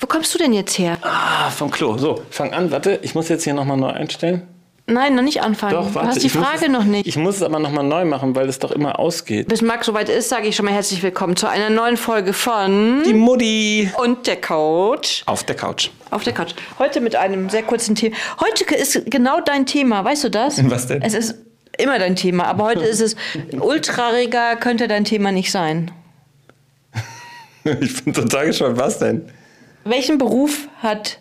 Wo kommst du denn jetzt her? Ah, vom Klo. So, fang an. Warte, ich muss jetzt hier nochmal neu einstellen. Nein, noch nicht anfangen. Doch, warte. du hast die muss Frage es, noch nicht. Ich muss es aber nochmal neu machen, weil es doch immer ausgeht. Bis Max soweit ist, sage ich schon mal herzlich willkommen zu einer neuen Folge von Die Mutti. Und der Coach. Auf der Couch. Auf der Couch. Heute mit einem sehr kurzen Thema. Heute ist genau dein Thema, weißt du das? Was denn? Es ist immer dein Thema, aber heute ist es ultrareger, könnte dein Thema nicht sein. Ich bin total gespannt. Was denn? Welchen Beruf hat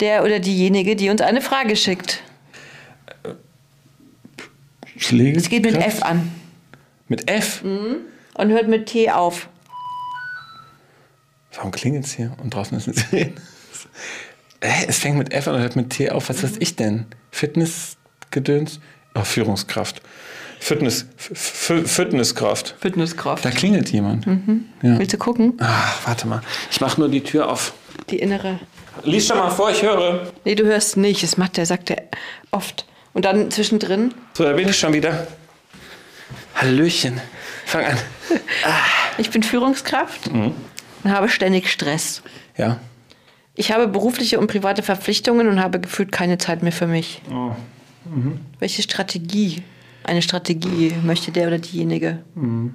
der oder diejenige, die uns eine Frage schickt? Schläge? Es geht mit F an Mit F? und hört mit T auf. Warum klingelt es hier? Und draußen ist ein Sirene. Hä? Es fängt mit F an und hört mit T auf. Was weiß ich denn? Fitnessgedöns? Oh, Führungskraft. Fitness, F- F- Fitnesskraft. Fitnesskraft. Da klingelt jemand. Ja. Willst du gucken? Ach, warte mal. Ich mache nur die Tür auf. Die innere. Lies schon mal vor, ich höre. Nee, du hörst nicht. Das macht der, sagt er oft. Und dann zwischendrin. So, da bin ich schon wieder. Hallöchen. Fang an. Ich bin Führungskraft und habe ständig Stress. Ja. Ich habe berufliche und private Verpflichtungen und habe gefühlt keine Zeit mehr für mich. Welche Strategie, eine Strategie möchte der oder diejenige? Wir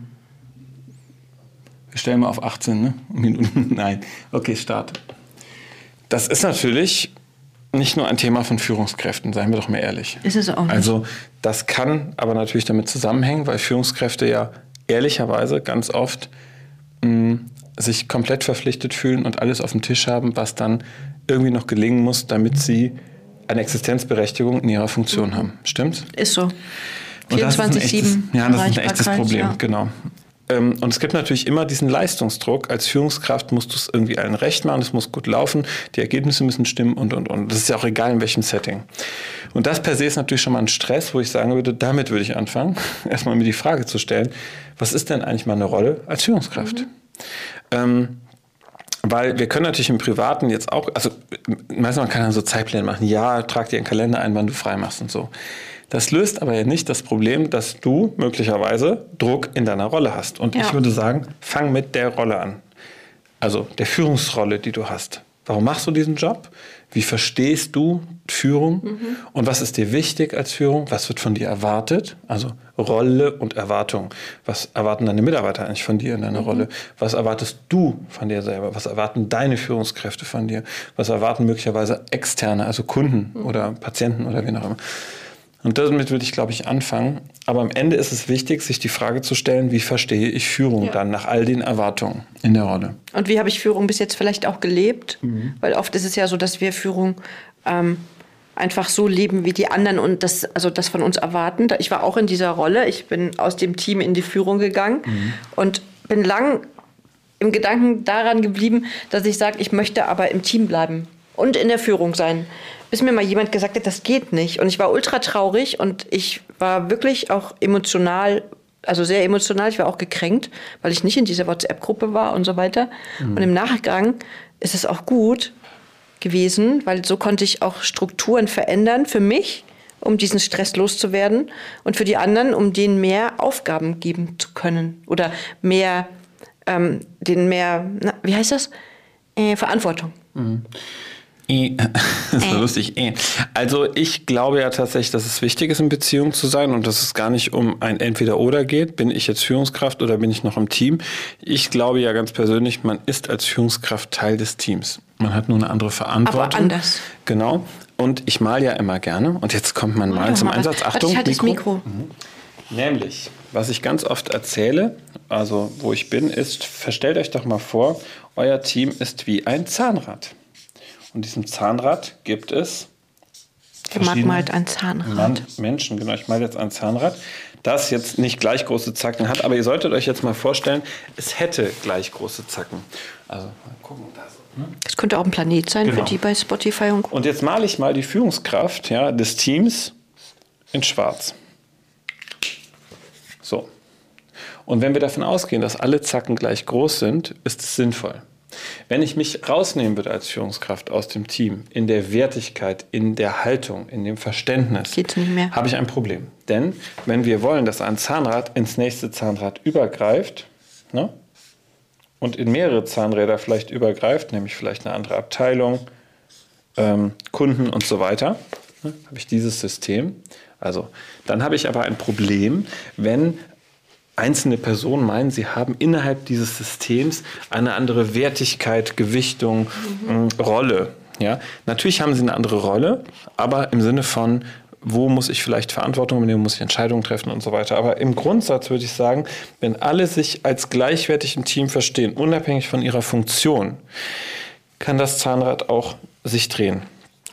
stellen mal auf 18 ne? Minuten. Nein. Okay, Start. Das ist natürlich nicht nur ein Thema von Führungskräften, seien wir doch mal ehrlich. Ist es auch nicht. Also das kann aber natürlich damit zusammenhängen, weil Führungskräfte ja ehrlicherweise ganz oft mh, sich komplett verpflichtet fühlen und alles auf dem Tisch haben, was dann irgendwie noch gelingen muss, damit sie eine Existenzberechtigung in ihrer Funktion haben. Stimmt's? Ist so. Und das ist ein 24-7. echtes- Ja, das ist ein echtes Problem, ja. genau. Ähm, Und es gibt natürlich immer diesen Leistungsdruck. Als Führungskraft musst du es irgendwie allen recht machen, es muss gut laufen, die Ergebnisse müssen stimmen und, und, und. Das ist ja auch egal, in welchem Setting. Und das per se ist natürlich schon mal ein Stress, wo ich sagen würde, damit würde ich anfangen, erstmal mir die Frage zu stellen, was ist denn eigentlich meine Rolle als Führungskraft? Ähm, weil wir können natürlich im Privaten jetzt auch, also meistens man kann dann so Zeitpläne machen, ja, trag dir einen Kalender ein, wann du frei machst und so. Das löst aber ja nicht das Problem, dass du möglicherweise Druck in deiner Rolle hast. Und Ja. ich würde sagen, fang mit der Rolle an. Also der Führungsrolle, die du hast. Warum machst du diesen Job? Wie verstehst du Führung? Und was ist dir wichtig als Führung? Was wird von dir erwartet? Also Rolle und Erwartung. Was erwarten deine Mitarbeiter eigentlich von dir in deiner Rolle? Was erwartest du von dir selber? Was erwarten deine Führungskräfte von dir? Was erwarten möglicherweise externe, also Kunden oder Patienten oder wen auch immer? Und damit würde ich, glaube ich, anfangen. Aber am Ende ist es wichtig, sich die Frage zu stellen, wie verstehe ich Führung Ja. dann nach all den Erwartungen in der Rolle? Und wie habe ich Führung bis jetzt vielleicht auch gelebt? Weil oft ist es ja so, dass wir Führung ähm, einfach so leben, wie die anderen und das, also das von uns erwarten. Ich war auch in dieser Rolle. Ich bin aus dem Team in die Führung gegangen und bin lang im Gedanken daran geblieben, dass ich sage, ich möchte aber im Team bleiben und in der Führung sein. Bis mir mal jemand gesagt hat, das geht nicht. Und ich war ultra traurig und ich war wirklich auch emotional, also sehr emotional. Ich war auch gekränkt, weil ich nicht in dieser WhatsApp-Gruppe war und so weiter. Und im Nachgang ist es auch gut gewesen, weil so konnte ich auch Strukturen verändern für mich, um diesen Stress loszuwerden und für die anderen, um denen mehr Aufgaben geben zu können oder mehr, ähm, denen mehr, na, wie heißt das? Äh, Verantwortung. Eh, Das ist so lustig. eh. Also ich glaube ja tatsächlich, dass es wichtig ist, in Beziehung zu sein und dass es gar nicht um ein Entweder-Oder geht. Bin ich jetzt Führungskraft oder bin ich noch im Team? Ich glaube ja ganz persönlich, man ist als Führungskraft Teil des Teams. Man hat nur eine andere Verantwortung. Aber anders. Genau. Und ich mal ja immer gerne. Und jetzt kommt mein Mal zum mal. Einsatz. Achtung, ich halte das Mikro. Nämlich, was ich ganz oft erzähle, also wo ich bin, ist, verstellt euch doch mal vor, euer Team ist wie ein Zahnrad. Und diesem Zahnrad gibt es Gemarkmalt ein Zahnrad. Mann, Menschen, genau, ich meine jetzt ein Zahnrad, das jetzt nicht gleich große Zacken hat, aber ihr solltet euch jetzt mal vorstellen, es hätte gleich große Zacken. Also, mal gucken, da so. Ne? Das könnte auch ein Planet sein Genau. für die bei Spotify und. Und jetzt male ich mal die Führungskraft ja, des Teams in schwarz. So. Und wenn wir davon ausgehen, dass alle Zacken gleich groß sind, ist es sinnvoll. Wenn ich mich rausnehmen würde als Führungskraft aus dem Team, in der Wertigkeit, in der Haltung, in dem Verständnis, habe ich ein Problem. Denn wenn wir wollen, dass ein Zahnrad ins nächste Zahnrad übergreift, ne, und in mehrere Zahnräder vielleicht übergreift, nämlich vielleicht eine andere Abteilung, ähm, Kunden und so weiter, ne, habe ich dieses System. Also dann habe ich aber ein Problem, wenn einzelne Personen meinen, sie haben innerhalb dieses Systems eine andere Wertigkeit, Gewichtung, mhm. Rolle. Ja, natürlich haben sie eine andere Rolle, aber im Sinne von, wo muss ich vielleicht Verantwortung übernehmen, muss ich Entscheidungen treffen und so weiter. Aber im Grundsatz würde ich sagen, wenn alle sich als gleichwertig im Team verstehen, unabhängig von ihrer Funktion, kann das Zahnrad auch sich drehen.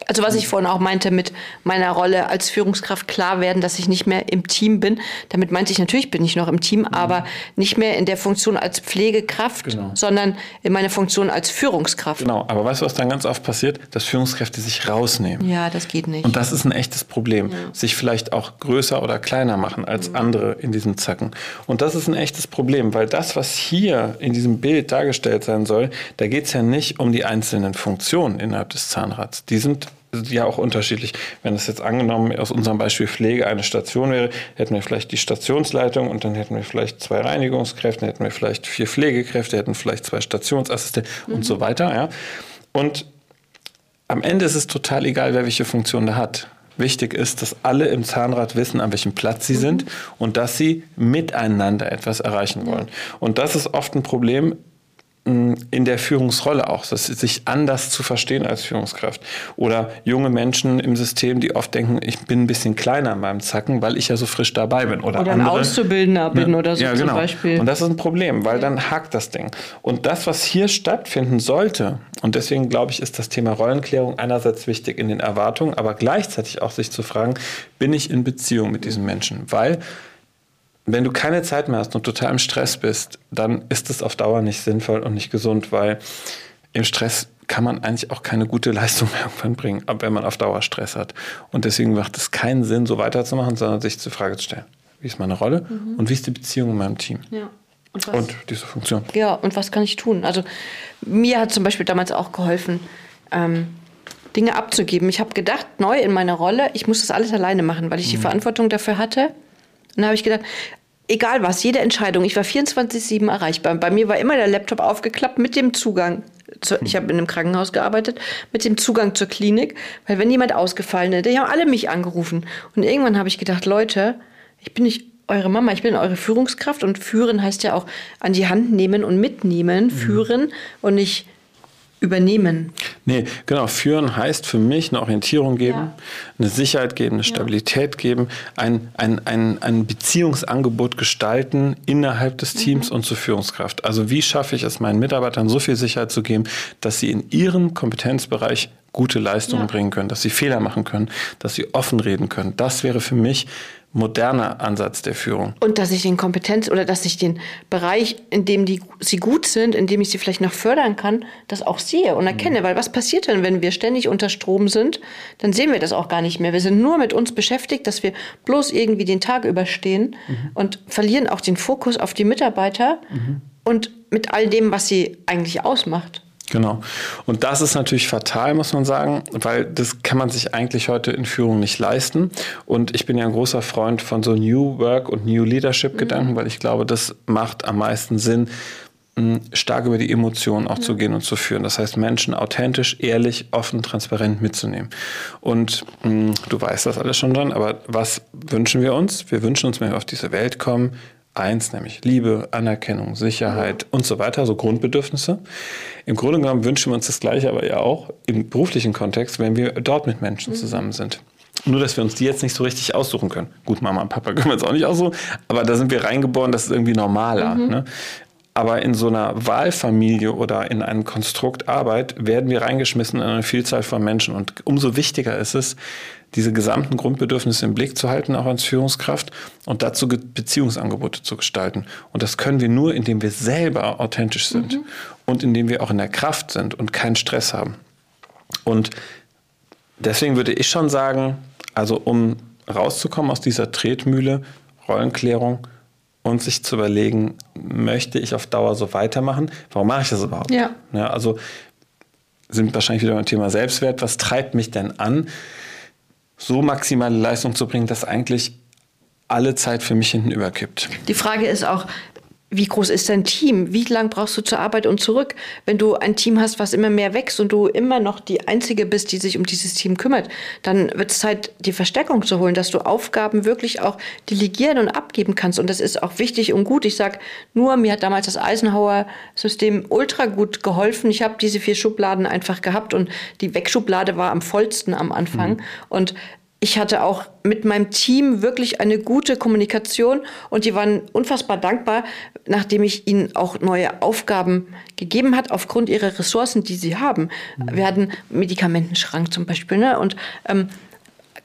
Also was ich vorhin auch meinte mit meiner Rolle als Führungskraft klar werden, dass ich nicht mehr im Team bin. Damit meinte ich natürlich bin ich noch im Team, mhm. aber nicht mehr in der Funktion als Pflegekraft, genau. sondern in meiner Funktion als Führungskraft. Genau, aber weißt du, was dann ganz oft passiert? Dass Führungskräfte sich rausnehmen. Ja, das geht nicht. Und das ist ein echtes Problem. Ja. Sich vielleicht auch größer oder kleiner machen als mhm. andere in diesem Zacken. Und das ist ein echtes Problem, weil das, was hier in diesem Bild dargestellt sein soll, da geht es ja nicht um die einzelnen Funktionen innerhalb des Zahnrads. Die sind ja auch unterschiedlich. Wenn es jetzt angenommen aus unserem Beispiel Pflege eine Station wäre, hätten wir vielleicht die Stationsleitung und dann hätten wir vielleicht zwei Reinigungskräfte, hätten wir vielleicht vier Pflegekräfte, hätten vielleicht zwei Stationsassistenten mhm. und so weiter. Ja. Und am Ende ist es total egal, wer welche Funktion da hat. Wichtig ist, dass alle im Zahnrad wissen, an welchem Platz sie mhm. sind und dass sie miteinander etwas erreichen wollen. Und das ist oft ein Problem in der Führungsrolle auch, das sich anders zu verstehen als Führungskraft. Oder junge Menschen im System, die oft denken, ich bin ein bisschen kleiner an meinem Zacken, weil ich ja so frisch dabei bin. Oder, oder ein Auszubildender bin ja, oder so ja, genau. zum Beispiel. Und das ist ein Problem, weil dann hakt das Ding. Und das, was hier stattfinden sollte, und deswegen glaube ich, ist das Thema Rollenklärung einerseits wichtig in den Erwartungen, aber gleichzeitig auch sich zu fragen, bin ich in Beziehung mit diesen Menschen? Weil wenn du keine Zeit mehr hast und total im Stress bist, dann ist es auf Dauer nicht sinnvoll und nicht gesund, weil im Stress kann man eigentlich auch keine gute Leistung mehr irgendwann bringen, wenn man auf Dauer Stress hat. Und deswegen macht es keinen Sinn, so weiterzumachen, sondern sich zur Frage zu stellen, wie ist meine Rolle mhm. und wie ist die Beziehung in meinem Team? Ja. Und, und, diese Funktion. Ja, und was kann ich tun? Also mir hat zum Beispiel damals auch geholfen, ähm, Dinge abzugeben. Ich habe gedacht, neu in meiner Rolle, ich muss das alles alleine machen, weil ich die mhm. Verantwortung dafür hatte. Und dann habe ich gedacht, egal was, jede Entscheidung, ich war 24-7 erreichbar. Bei mir war immer der Laptop aufgeklappt mit dem Zugang. Zu, ich habe in einem Krankenhaus gearbeitet, mit dem Zugang zur Klinik, weil wenn jemand ausgefallen ist, die haben alle mich angerufen. Und irgendwann habe ich gedacht, Leute, ich bin nicht eure Mama, ich bin eure Führungskraft und führen heißt ja auch an die Hand nehmen und mitnehmen, mhm. führen und nicht übernehmen. Nee, genau. Führen heißt für mich eine Orientierung geben, ja. eine Sicherheit geben, eine Stabilität ja. geben, ein, ein, ein, ein Beziehungsangebot gestalten innerhalb des Teams mhm. und zur Führungskraft. Also wie schaffe ich es meinen Mitarbeitern so viel Sicherheit zu geben, dass sie in ihrem Kompetenzbereich gute Leistungen ja. bringen können, dass sie Fehler machen können, dass sie offen reden können. Das wäre für mich moderner Ansatz der Führung. Und dass ich den Kompetenz oder dass ich den Bereich, in dem die, sie gut sind, in dem ich sie vielleicht noch fördern kann, das auch sehe und erkenne. Mhm. Weil was passiert denn, wenn wir ständig unter Strom sind? Dann sehen wir das auch gar nicht mehr. Wir sind nur mit uns beschäftigt, dass wir bloß irgendwie den Tag überstehen mhm. und verlieren auch den Fokus auf die Mitarbeiter mhm. und mit all dem, was sie eigentlich ausmacht. Genau. Und das ist natürlich fatal, muss man sagen, weil das kann man sich eigentlich heute in Führung nicht leisten. Und ich bin ja ein großer Freund von so New Work und New Leadership Gedanken, mhm. weil ich glaube, das macht am meisten Sinn, stark über die Emotionen auch ja. zu gehen und zu führen. Das heißt, Menschen authentisch, ehrlich, offen, transparent mitzunehmen. Und mh, du weißt das alles schon dran, aber was wünschen wir uns? Wir wünschen uns, wenn wir auf diese Welt kommen, eins, nämlich Liebe, Anerkennung, Sicherheit und so weiter, so Grundbedürfnisse. Im Grunde genommen wünschen wir uns das Gleiche, aber ja auch im beruflichen Kontext, wenn wir dort mit Menschen mhm. zusammen sind. Nur, dass wir uns die jetzt nicht so richtig aussuchen können. Gut, Mama und Papa können wir jetzt auch nicht aussuchen, aber da sind wir reingeboren, das ist irgendwie normaler. Mhm. Ne? Aber in so einer Wahlfamilie oder in einem Konstrukt Arbeit werden wir reingeschmissen in eine Vielzahl von Menschen. Und umso wichtiger ist es, diese gesamten Grundbedürfnisse im Blick zu halten, auch als Führungskraft und dazu Beziehungsangebote zu gestalten. Und das können wir nur, indem wir selber authentisch sind mhm. und indem wir auch in der Kraft sind und keinen Stress haben. Und deswegen würde ich schon sagen, also um rauszukommen aus dieser Tretmühle, Rollenklärung und sich zu überlegen, möchte ich auf Dauer so weitermachen? Warum mache ich das überhaupt? Ja. ja also sind wahrscheinlich wieder beim Thema Selbstwert. Was treibt mich denn an? So maximale Leistung zu bringen, dass eigentlich alle Zeit für mich hinten überkippt. Die Frage ist auch, wie groß ist dein Team? Wie lang brauchst du zur Arbeit und zurück? Wenn du ein Team hast, was immer mehr wächst und du immer noch die Einzige bist, die sich um dieses Team kümmert, dann wird es Zeit, die Verstärkung zu holen, dass du Aufgaben wirklich auch delegieren und abgeben kannst. Und das ist auch wichtig und gut. Ich sage nur, mir hat damals das Eisenhower-System ultra gut geholfen. Ich habe diese vier Schubladen einfach gehabt und die Wegschublade war am vollsten am Anfang. Mhm. Und ich hatte auch mit meinem Team wirklich eine gute Kommunikation und die waren unfassbar dankbar, nachdem ich ihnen auch neue Aufgaben gegeben hat aufgrund ihrer Ressourcen, die sie haben. Mhm. Wir hatten Medikamentenschrank zum Beispiel ne? und ähm,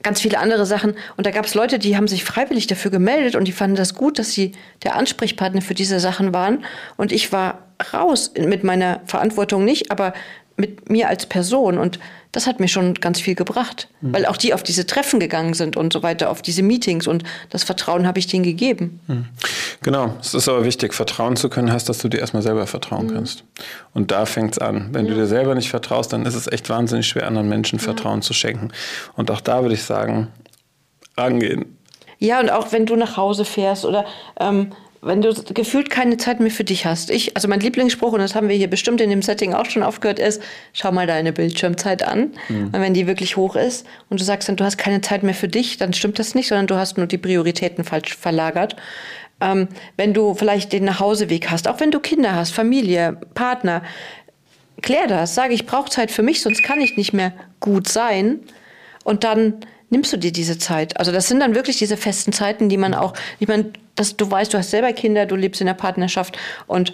ganz viele andere Sachen. Und da gab es Leute, die haben sich freiwillig dafür gemeldet und die fanden das gut, dass sie der Ansprechpartner für diese Sachen waren. Und ich war raus mit meiner Verantwortung nicht, aber mit mir als Person. Und das hat mir schon ganz viel gebracht, mhm. weil auch die auf diese Treffen gegangen sind und so weiter, auf diese Meetings und das Vertrauen habe ich denen gegeben. Mhm. Genau, es ist aber wichtig, vertrauen zu können, heißt, dass du dir erstmal selber vertrauen mhm. kannst. Und da fängt es an. Wenn ja. du dir selber nicht vertraust, dann ist es echt wahnsinnig schwer, anderen Menschen Vertrauen ja. zu schenken. Und auch da würde ich sagen, rangehen. Ja, und auch wenn du nach Hause fährst oder ähm, wenn du gefühlt keine Zeit mehr für dich hast. Ich, also mein Lieblingsspruch, und das haben wir hier bestimmt in dem Setting auch schon aufgehört, ist, schau mal deine Bildschirmzeit an. Mhm. Und wenn die wirklich hoch ist und du sagst dann, du hast keine Zeit mehr für dich, dann stimmt das nicht, sondern du hast nur die Prioritäten falsch verlagert. Ähm, wenn du vielleicht den Nachhauseweg hast, auch wenn du Kinder hast, Familie, Partner, klär das, sage ich brauche Zeit für mich, sonst kann ich nicht mehr gut sein. Und dann nimmst du dir diese Zeit. Also das sind dann wirklich diese festen Zeiten, die man auch, ich meine, dass du weißt, du hast selber Kinder, du lebst in der Partnerschaft und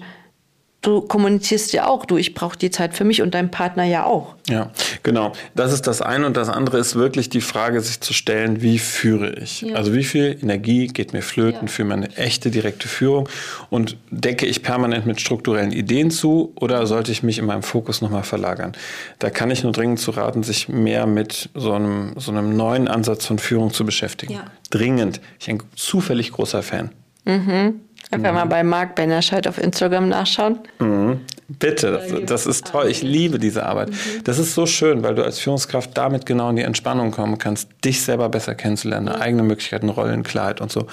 du kommunizierst ja auch, du, ich brauche die Zeit für mich und dein Partner ja auch. Ja, genau. Das ist das eine und das andere ist wirklich die Frage, sich zu stellen, wie führe ich? Ja. Also wie viel Energie geht mir flöten ja. für meine echte direkte Führung und decke ich permanent mit strukturellen Ideen zu oder sollte ich mich in meinem Fokus nochmal verlagern? Da kann ich nur dringend zu raten, sich mehr mit so einem, so einem neuen Ansatz von Führung zu beschäftigen. Ja. Dringend. Ich bin ein zufällig großer Fan. Mhm. Einfach mhm. mal bei Marc Bennerscheid auf Instagram nachschauen. Mhm. Bitte, das, das, ist toll. Ich liebe diese Arbeit. Mhm. Das ist so schön, weil du als Führungskraft damit genau in die Entspannung kommen kannst, dich selber besser kennenzulernen, eigene Möglichkeiten, Rollenklarheit und so.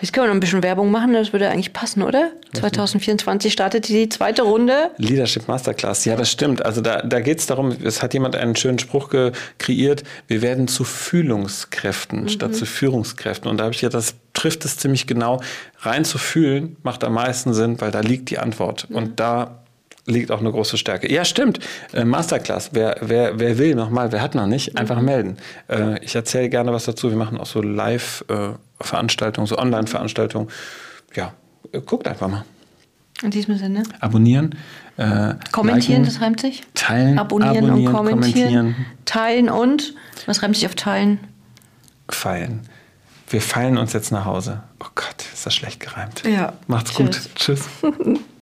Jetzt können wir noch ein bisschen Werbung machen, das würde eigentlich passen, oder? 2024 startet die zweite Runde. Leadership Masterclass, ja, das stimmt. Also da, da geht es darum, es hat jemand einen schönen Spruch kreiert, wir werden zu Fühlungskräften mhm. statt zu Führungskräften. Und da habe ich ja, das trifft es ziemlich genau. Rein zu fühlen macht am meisten Sinn, weil da liegt die Antwort. Mhm. Und da liegt auch eine große Stärke. Ja, stimmt. Äh, Masterclass. Wer, wer, wer will nochmal, wer hat noch nicht, einfach mhm. melden. Äh, ich erzähle gerne was dazu. Wir machen auch so Live-Veranstaltungen, so Online-Veranstaltungen. Ja, äh, guckt einfach mal. In diesem Sinne. Abonnieren. Äh, kommentieren, liken, das reimt sich. Teilen. Abonnieren, abonnieren und kommentieren. kommentieren. Teilen und, was reimt sich auf teilen? Feilen. Wir feilen uns jetzt nach Hause. Oh Gott, ist das schlecht gereimt. Ja. Macht's Tschüss. gut. Tschüss.